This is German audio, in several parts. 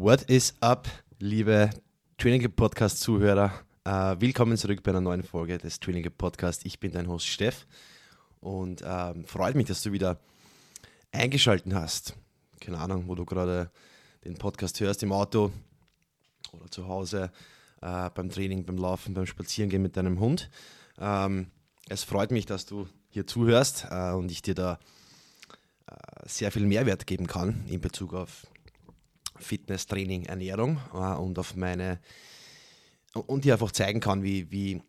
What is up, liebe Training Podcast Zuhörer? Uh, willkommen zurück bei einer neuen Folge des Training Podcast. Ich bin dein Host Steff und uh, freut mich, dass du wieder eingeschaltet hast. Keine Ahnung, wo du gerade den Podcast hörst, im Auto oder zu Hause, uh, beim Training, beim Laufen, beim Spazierengehen mit deinem Hund. Um, es freut mich, dass du hier zuhörst und ich dir da sehr viel Mehrwert geben kann in Bezug auf Fitness, Training, Ernährung äh, und auf meine und dir einfach zeigen kann, wie, wie,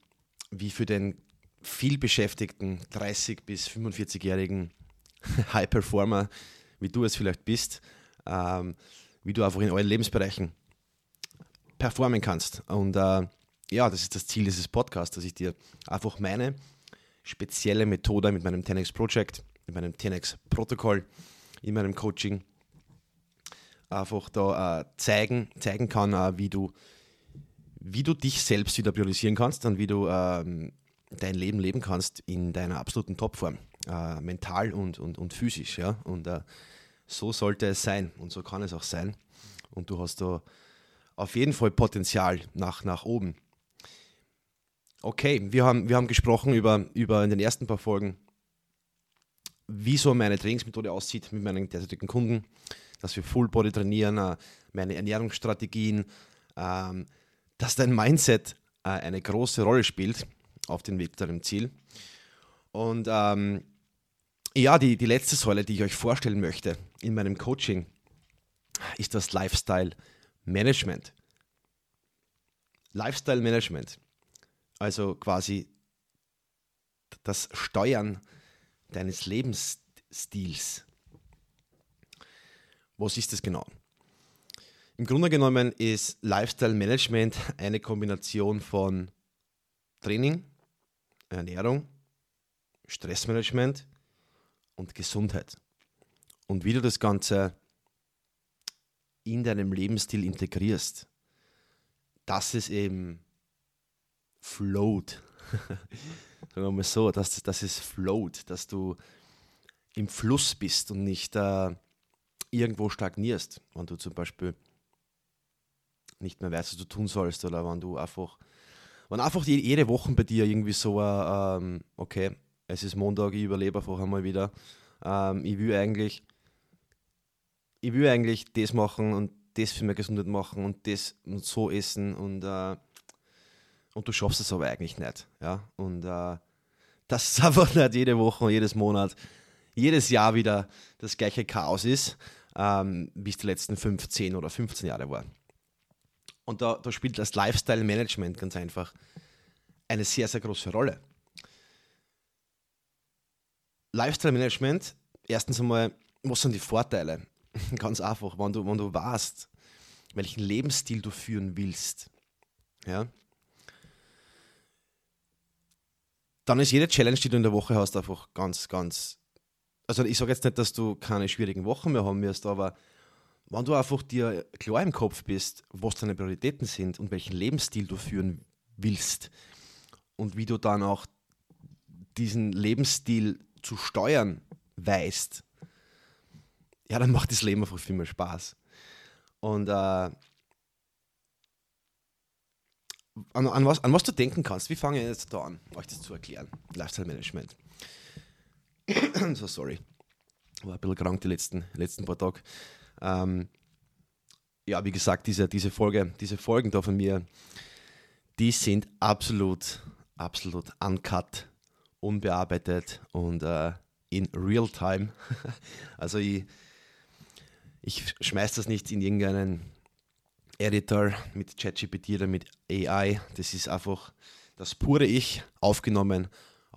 wie für den viel beschäftigten 30- bis 45-jährigen High Performer, wie du es vielleicht bist, ähm, wie du einfach in allen Lebensbereichen performen kannst. Und äh, ja, das ist das Ziel dieses Podcasts, dass ich dir einfach meine spezielle Methode mit meinem 10x Project, mit meinem 10x Protokoll, in meinem Coaching einfach da äh, zeigen, zeigen kann, äh, wie, du, wie du dich selbst wieder priorisieren kannst und wie du ähm, dein Leben leben kannst in deiner absoluten Topform, äh, mental und, und, und physisch. Ja? Und so sollte es sein und so kann es auch sein. Und du hast da auf jeden Fall Potenzial nach, nach oben. Okay, wir haben, wir haben gesprochen über, über in den ersten paar Folgen, wie so meine Trainingsmethode aussieht mit meinen derzeitigen Kunden dass wir Full Body trainieren, äh, meine Ernährungsstrategien, ähm, dass dein Mindset äh, eine große Rolle spielt auf dem Weg zu deinem Ziel. Und ähm, ja, die, die letzte Säule, die ich euch vorstellen möchte in meinem Coaching, ist das Lifestyle Management. Lifestyle Management, also quasi das Steuern deines Lebensstils. Was ist das genau? Im Grunde genommen ist Lifestyle Management eine Kombination von Training, Ernährung, Stressmanagement und Gesundheit. Und wie du das Ganze in deinem Lebensstil integrierst, dass es eben float. Sagen wir mal so, dass, dass es float, dass du im Fluss bist und nicht äh, irgendwo stagnierst, wenn du zum Beispiel nicht mehr weißt, was du tun sollst oder wenn du einfach, wenn einfach jede Woche bei dir irgendwie so, äh, ähm, okay, es ist Montag, ich überlebe einfach einmal wieder, ähm, ich will eigentlich, ich will eigentlich das machen und das für meine Gesundheit machen und das und so essen und, äh, und du schaffst es aber eigentlich nicht, ja, und äh, das ist einfach nicht jede Woche, jedes Monat, jedes Jahr wieder das gleiche Chaos ist ähm, wie es die letzten 15 oder 15 Jahre war. Und da, da spielt das Lifestyle Management ganz einfach eine sehr, sehr große Rolle. Lifestyle Management, erstens einmal, was sind die Vorteile? ganz einfach, wenn du, wenn du weißt, welchen Lebensstil du führen willst, ja, dann ist jede Challenge, die du in der Woche hast, einfach ganz, ganz also ich sage jetzt nicht, dass du keine schwierigen Wochen mehr haben wirst, aber wenn du einfach dir klar im Kopf bist, was deine Prioritäten sind und welchen Lebensstil du führen willst und wie du dann auch diesen Lebensstil zu steuern weißt, ja, dann macht das Leben einfach viel mehr Spaß. Und äh, an, an, was, an was du denken kannst, wie fange ich jetzt da an, euch das zu erklären? Lifestyle Management. so sorry. War ein bisschen krank die letzten, letzten paar Tage. Ähm, ja, wie gesagt, diese, diese, Folge, diese Folgen da von mir, die sind absolut, absolut uncut, unbearbeitet und äh, in real time. also ich, ich schmeiß das nicht in irgendeinen Editor mit ChatGPT oder mit AI. Das ist einfach das pure Ich aufgenommen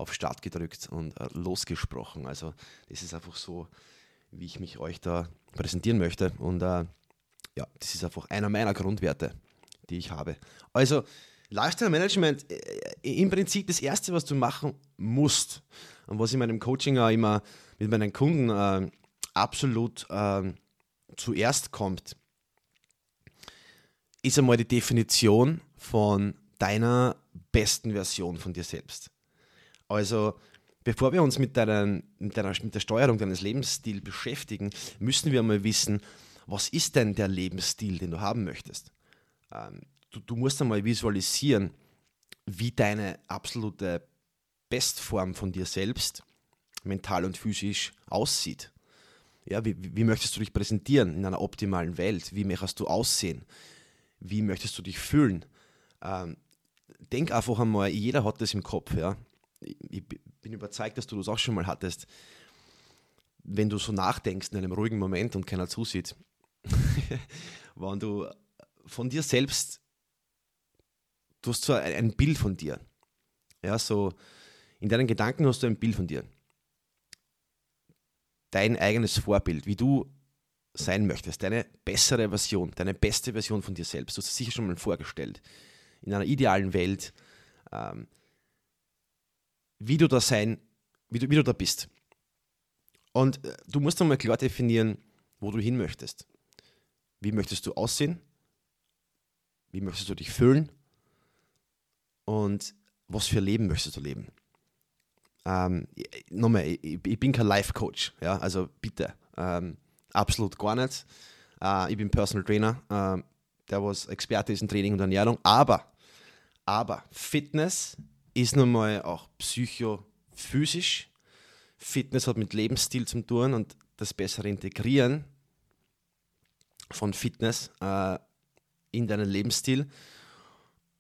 auf Start gedrückt und äh, losgesprochen. Also das ist einfach so, wie ich mich euch da präsentieren möchte. Und äh, ja, das ist einfach einer meiner Grundwerte, die ich habe. Also Lifestyle Management, äh, im Prinzip das Erste, was du machen musst und was in meinem Coaching auch immer mit meinen Kunden äh, absolut äh, zuerst kommt, ist einmal die Definition von deiner besten Version von dir selbst. Also, bevor wir uns mit, deinen, mit, deiner, mit der Steuerung deines Lebensstils beschäftigen, müssen wir mal wissen, was ist denn der Lebensstil, den du haben möchtest? Ähm, du, du musst einmal visualisieren, wie deine absolute Bestform von dir selbst mental und physisch aussieht. Ja, wie, wie möchtest du dich präsentieren in einer optimalen Welt? Wie möchtest du aussehen? Wie möchtest du dich fühlen? Ähm, denk einfach einmal, jeder hat das im Kopf. Ja? Ich, bin überzeugt, dass du das auch schon mal hattest. Wenn du so nachdenkst in einem ruhigen Moment und keiner zusieht, wenn du von dir selbst, du hast so ein, ein Bild von dir. Ja, so in deinen Gedanken hast du ein Bild von dir. Dein eigenes Vorbild, wie du sein möchtest, deine bessere Version, deine beste Version von dir selbst. Du hast es sicher schon mal vorgestellt. In einer idealen Welt, ähm, wie du da sein, wie du, wie du da bist. Und äh, du musst einmal klar definieren, wo du hin möchtest. Wie möchtest du aussehen? Wie möchtest du dich fühlen? Und was für Leben möchtest du leben? Ähm, nochmal, ich, ich, bin kein Life-Coach, ja, also bitte, ähm, absolut gar nicht. Äh, ich bin Personal Trainer, äh, der was Experte ist in Training und Ernährung, aber, aber Fitness ist nun mal auch psychophysisch. Fitness hat mit Lebensstil zu tun und das bessere Integrieren von Fitness äh, in deinen Lebensstil.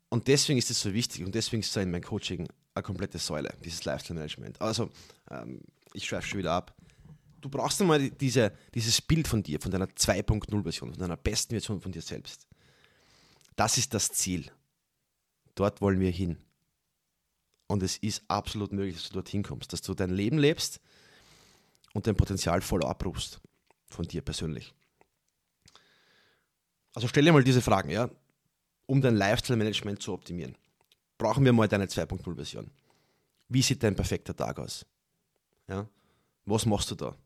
Und deswegen ist es so wichtig und deswegen ist es in meinem Coaching eine komplette Säule, dieses Lifestyle Management. Also, ähm, ich schweife schon wieder ab. Du brauchst einmal diese, dieses Bild von dir, von deiner 2.0-Version, von deiner besten Version von dir selbst. Das ist das Ziel. Dort wollen wir hin. Und es ist absolut möglich, dass du dorthin kommst, dass du dein Leben lebst und dein Potenzial voll abrufst von dir persönlich. Also stell dir mal diese Fragen, ja, um dein Lifestyle-Management zu optimieren. Brauchen wir mal deine 2.0-Version. Wie sieht dein perfekter Tag aus? Ja? Was machst du da?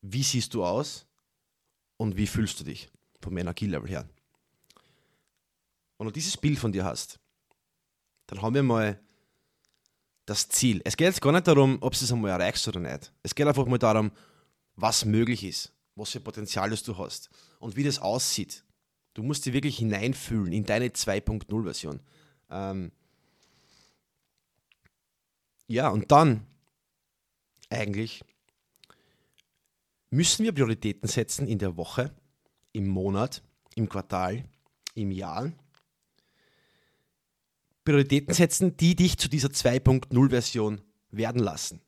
Wie siehst du aus? Und wie fühlst du dich vom Energielevel her? Wenn du dieses Bild von dir hast, dann haben wir mal das Ziel. Es geht jetzt gar nicht darum, ob du es einmal erreichst oder nicht. Es geht einfach mal darum, was möglich ist, was für Potenzial du hast und wie das aussieht. Du musst dich wirklich hineinfühlen in deine 2.0-Version. Ähm ja, und dann eigentlich müssen wir Prioritäten setzen in der Woche, im Monat, im Quartal, im Jahr Prioritäten setzen, die dich zu dieser 2.0-Version werden lassen.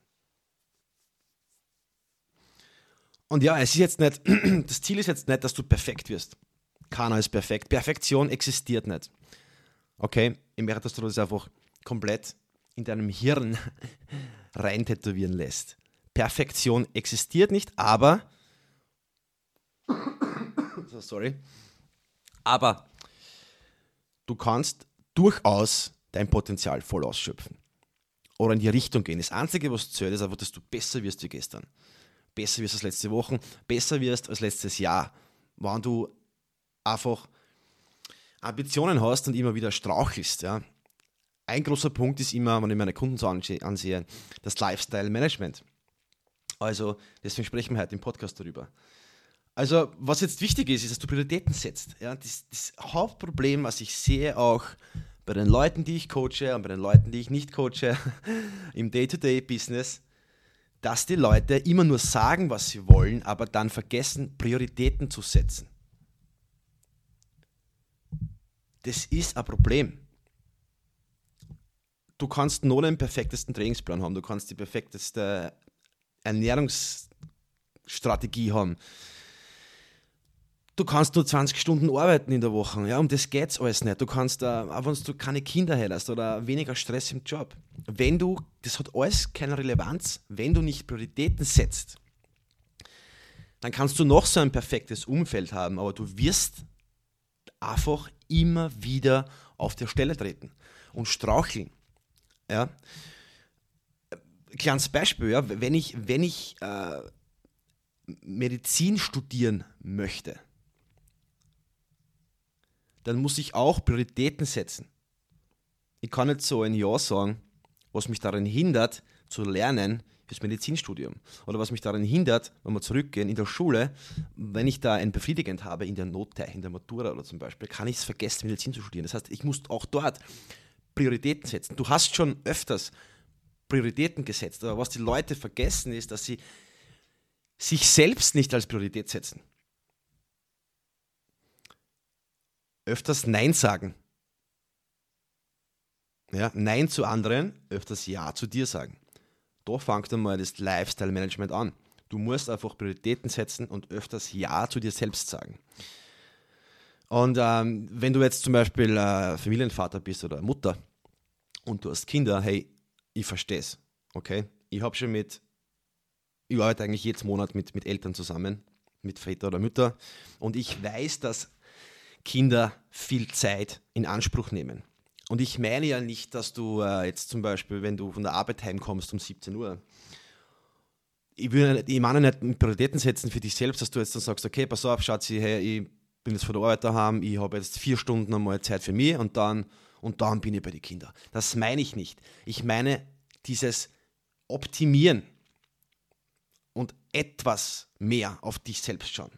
Und ja, es ist jetzt nicht, das Ziel ist jetzt nicht, dass du perfekt wirst. Keiner ist perfekt. Perfektion existiert nicht. Okay, ich möchte, dass du das einfach komplett in deinem Hirn rein tätowieren lässt. Perfektion existiert nicht, aber sorry, aber du kannst durchaus dein Potenzial voll ausschöpfen. Oder in die Richtung gehen. Das Einzige, was zählt, ist einfach, dass du besser wirst wie gestern. Besser wirst als letzte Woche, besser wirst als letztes Jahr. Wenn du einfach Ambitionen hast und immer wieder strauchelst. Ja. Ein großer Punkt ist immer, wenn ich meine Kunden so ansehe, das Lifestyle Management. Also, deswegen sprechen wir heute im Podcast darüber. Also, was jetzt wichtig ist, ist, dass du Prioritäten setzt. Ja, das, das Hauptproblem, was ich sehe, auch bei den Leuten, die ich coache und bei den Leuten, die ich nicht coache, im Day-to-Day-Business, dass die Leute immer nur sagen, was sie wollen, aber dann vergessen, Prioritäten zu setzen. Das ist ein Problem. Du kannst nur den perfektesten Trainingsplan haben, du kannst die perfekteste Ernährungsstrategie haben du kannst nur 20 Stunden arbeiten in der Woche, ja, um das geht es alles nicht. Du kannst, äh, auch wenn du keine Kinder hättest oder weniger Stress im Job, wenn du, das hat alles keine Relevanz, wenn du nicht Prioritäten setzt, dann kannst du noch so ein perfektes Umfeld haben, aber du wirst einfach immer wieder auf der Stelle treten und straucheln. Ja. Kleines Beispiel, ja, wenn ich, wenn ich äh, Medizin studieren möchte, dann muss ich auch Prioritäten setzen. Ich kann nicht so ein Ja sagen, was mich daran hindert, zu lernen, fürs Medizinstudium. Oder was mich daran hindert, wenn wir zurückgehen, in der Schule, wenn ich da ein Befriedigend habe in der Note, in der Matura oder zum Beispiel, kann ich es vergessen, Medizin zu studieren. Das heißt, ich muss auch dort Prioritäten setzen. Du hast schon öfters Prioritäten gesetzt, aber was die Leute vergessen ist, dass sie sich selbst nicht als Priorität setzen. Öfters Nein sagen. Ja, Nein zu anderen, öfters Ja zu dir sagen. Da fängt einmal das Lifestyle-Management an. Du musst einfach Prioritäten setzen und öfters Ja zu dir selbst sagen. Und ähm, wenn du jetzt zum Beispiel äh, Familienvater bist oder Mutter und du hast Kinder, hey, ich verstehe es. Okay? Ich habe schon mit, ich arbeite eigentlich jeden Monat mit, mit Eltern zusammen, mit Väter oder Mütter. Und ich weiß, dass Kinder viel Zeit in Anspruch nehmen. Und ich meine ja nicht, dass du äh, jetzt zum Beispiel, wenn du von der Arbeit heimkommst um 17 Uhr, ich, will, ich meine nicht Prioritäten setzen für dich selbst, dass du jetzt dann sagst, okay, pass auf, Schatzi, hey, ich bin jetzt von der Arbeit daheim, ich habe jetzt vier Stunden einmal Zeit für mich und dann, und dann bin ich bei den Kindern. Das meine ich nicht. Ich meine dieses Optimieren und etwas mehr auf dich selbst schauen.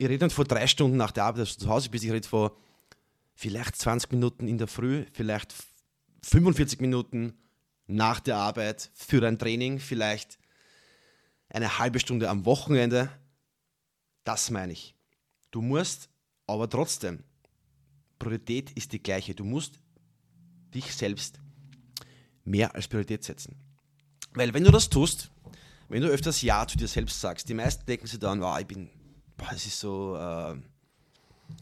Ich rede nicht vor drei Stunden nach der Arbeit, dass du zu Hause bist, ich rede vor vielleicht 20 Minuten in der Früh, vielleicht 45 Minuten nach der Arbeit für ein Training, vielleicht eine halbe Stunde am Wochenende. Das meine ich. Du musst aber trotzdem, Priorität ist die gleiche. Du musst dich selbst mehr als Priorität setzen. Weil wenn du das tust, wenn du öfters Ja zu dir selbst sagst, die meisten denken sich dann, oh, ich bin, boah, das ist so, äh,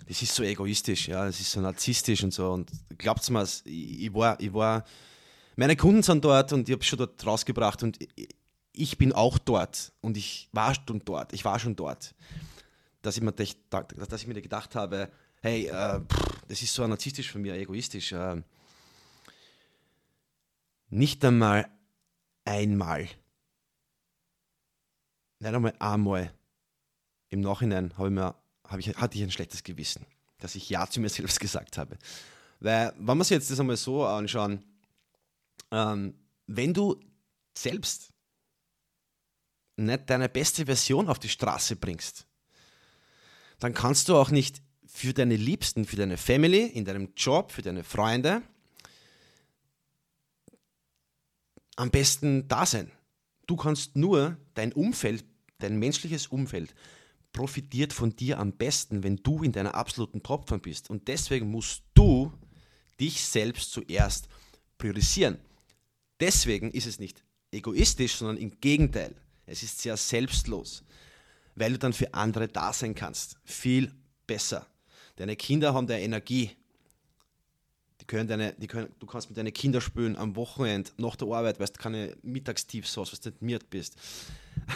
das ist so egoistisch, ja, das ist so narzisstisch und so. Und glaubt mir, ich, ich, war, ich war, meine Kunden sind dort und ich habe schon dort rausgebracht und ich bin auch dort und ich war schon dort, ich war schon dort, dass ich mir, dass ich mir gedacht habe, hey, äh, pff, das ist so narzisstisch von mir, egoistisch. Äh, nicht einmal einmal, nicht einmal einmal im Nachhinein habe ich mir habe ich, hatte ich ein schlechtes Gewissen, dass ich Ja zu mir selbst gesagt habe. Weil, wenn wir uns jetzt das einmal so anschauen, ähm, wenn du selbst nicht deine beste Version auf die Straße bringst, dann kannst du auch nicht für deine Liebsten, für deine Family, in deinem Job, für deine Freunde am besten da sein. Du kannst nur dein Umfeld, dein menschliches Umfeld profitiert von dir am besten, wenn du in deiner absoluten Topform bist. Und deswegen musst du dich selbst zuerst priorisieren. Deswegen ist es nicht egoistisch, sondern im Gegenteil. Es ist sehr selbstlos, weil du dann für andere da sein kannst. Viel besser. Deine Kinder haben deine Energie. Die können deine, die können, du kannst mit deinen Kindern spielen am Wochenende, nach der Arbeit, weil du keine Mittagstiefs hast, weil du nicht miert bist.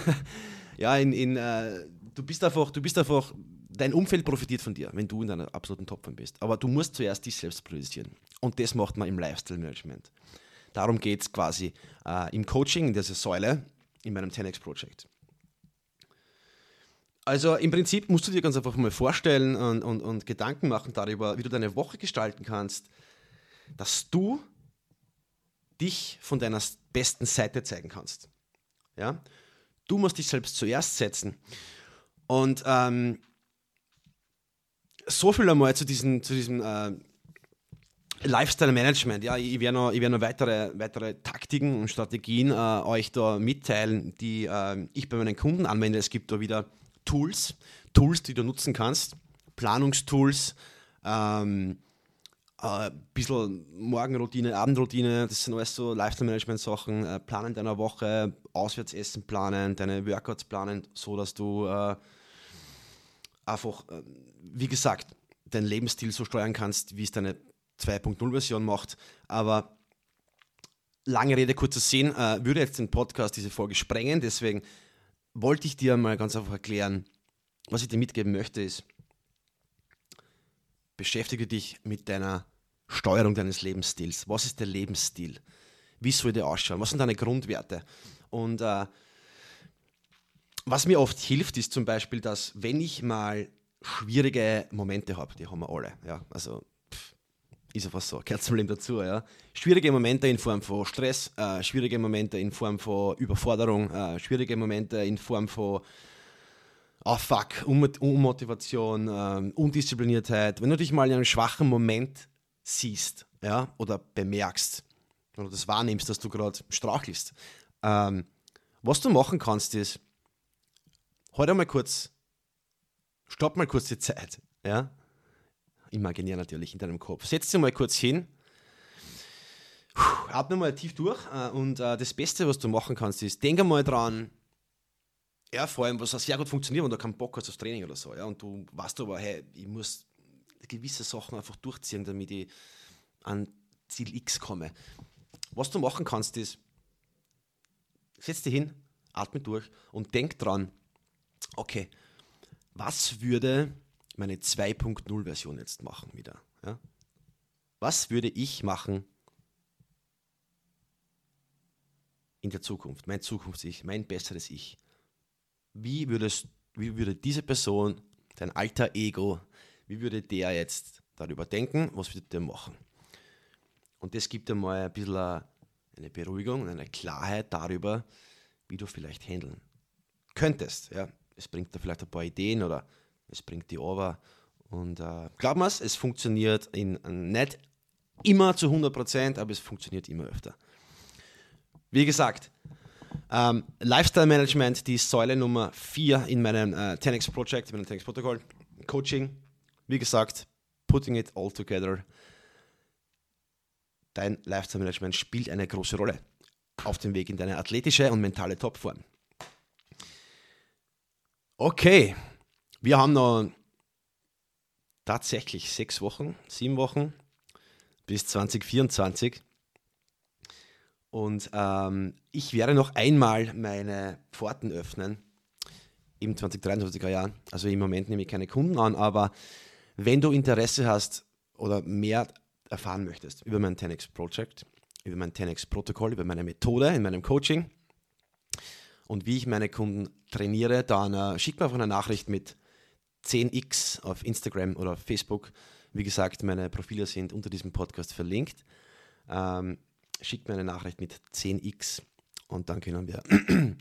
ja, in, in, äh, du bist einfach, du bist einfach, dein Umfeld profitiert von dir, wenn du in deiner absoluten Topform bist. Aber du musst zuerst dich selbst priorisieren. Und das macht man im Lifestyle-Management. Darum geht es quasi äh, im Coaching, in dieser Säule, in meinem 10x-Projekt. Also im Prinzip musst du dir ganz einfach mal vorstellen und, und, und Gedanken machen darüber, wie du deine Woche gestalten kannst, dass du dich von deiner besten Seite zeigen kannst. Ja? Du musst dich selbst zuerst setzen. Und ähm, so viel einmal zu, diesen, zu diesem äh, Lifestyle-Management. Ja, ich werde noch, ich werd noch weitere, weitere Taktiken und Strategien äh, euch da mitteilen, die äh, ich bei meinen Kunden anwende. Es gibt da wieder Tools, Tools, die du nutzen kannst, Planungstools, ähm, ein äh, bisschen Morgenroutine, Abendroutine, das sind alles so Lifestyle-Management-Sachen. Äh, planen deiner Woche, Auswärtsessen planen, deine Workouts planen, so dass du äh, einfach, äh, wie gesagt, deinen Lebensstil so steuern kannst, wie es deine 2.0-Version macht. Aber lange Rede, kurzer Sinn, äh, würde jetzt den Podcast, diese Folge sprengen. Deswegen wollte ich dir mal ganz einfach erklären, was ich dir mitgeben möchte, ist, beschäftige dich mit deiner Steuerung deines Lebensstils. Was ist der Lebensstil? Wie soll der ausschauen? Was sind deine Grundwerte? Und äh, was mir oft hilft, ist zum Beispiel, dass wenn ich mal schwierige Momente habe, die haben wir alle, ja, also pff, Ist einfach so, gehört zum Leben dazu. Ja. Schwierige Momente in Form von Stress, äh, schwierige Momente in Form von Überforderung, äh, schwierige Momente in Form von oh fuck, Unmotivation, um Undiszipliniertheit. Wenn du dich mal in einem schwachen Moment siehst ja, oder bemerkst oder das wahrnimmst, dass du gerade strauchelst, ähm, was du machen kannst, ist, heute mal kurz, stopp mal kurz die Zeit, ja, imaginär natürlich in deinem Kopf. Setz dich mal kurz hin, atme mal tief durch äh, und äh, das Beste, was du machen kannst, ist, denk einmal dran, ja, vor allem, was auch sehr gut funktioniert, wenn du keinen Bock hast aufs Training oder so, ja, und du weißt aber, hey, ich muss gewisse Sachen einfach durchziehen, damit ich an Ziel X komme. Was du machen kannst, ist, setz dich hin, atme durch und denk dran, okay, was würde meine 2.0-Version jetzt machen wieder? Ja? Was würde ich machen in der Zukunft, mein Zukunfts-Ich, mein besseres Ich? Wie, würdest, wie würde diese Person, dein alter Ego, wie würde der jetzt darüber denken, was würde der machen? Und das gibt einmal ein bisschen eine Beruhigung und eine Klarheit darüber, wie du vielleicht handeln könntest. Ja. Es bringt dir vielleicht ein paar Ideen oder es bringt die over. Und äh, glaub mir, es funktioniert in, nicht immer zu 100%, aber es funktioniert immer öfter. Wie gesagt, ähm, Lifestyle Management, die Säule Nummer 4 in meinem äh, 10x Project, in meinem 10x Protokoll, Coaching. Wie gesagt, putting it all together. Dein Lifestyle Management spielt eine große Rolle auf dem Weg in deine athletische und mentale Topform. Okay, wir haben noch tatsächlich sechs Wochen, sieben Wochen bis 2024. Und ähm, ich werde noch einmal meine Pforten öffnen im 2023er Jahr. Also im Moment nehme ich keine Kunden an, aber wenn du Interesse hast oder mehr erfahren möchtest über mein 10x Project, über mein 10x Protokoll, über meine Methode in meinem Coaching und wie ich meine Kunden trainiere, dann äh, schick mir einfach eine Nachricht mit 10x auf Instagram oder Facebook. Wie gesagt, meine Profile sind unter diesem Podcast verlinkt. Ähm, schick mir eine Nachricht mit 10x und dann können wir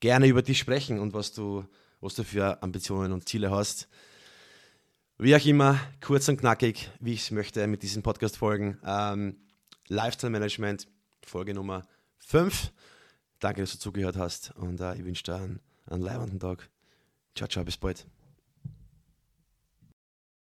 gerne über dich sprechen und was du, was du für Ambitionen und Ziele hast. Wie auch immer, kurz und knackig, wie ich es möchte mit diesen Podcast-Folgen. Ähm, Lifestyle Management, Folge Nummer 5. Danke, dass du zugehört hast und äh, ich wünsche dir einen, einen leibenden Tag. Ciao, ciao, bis bald.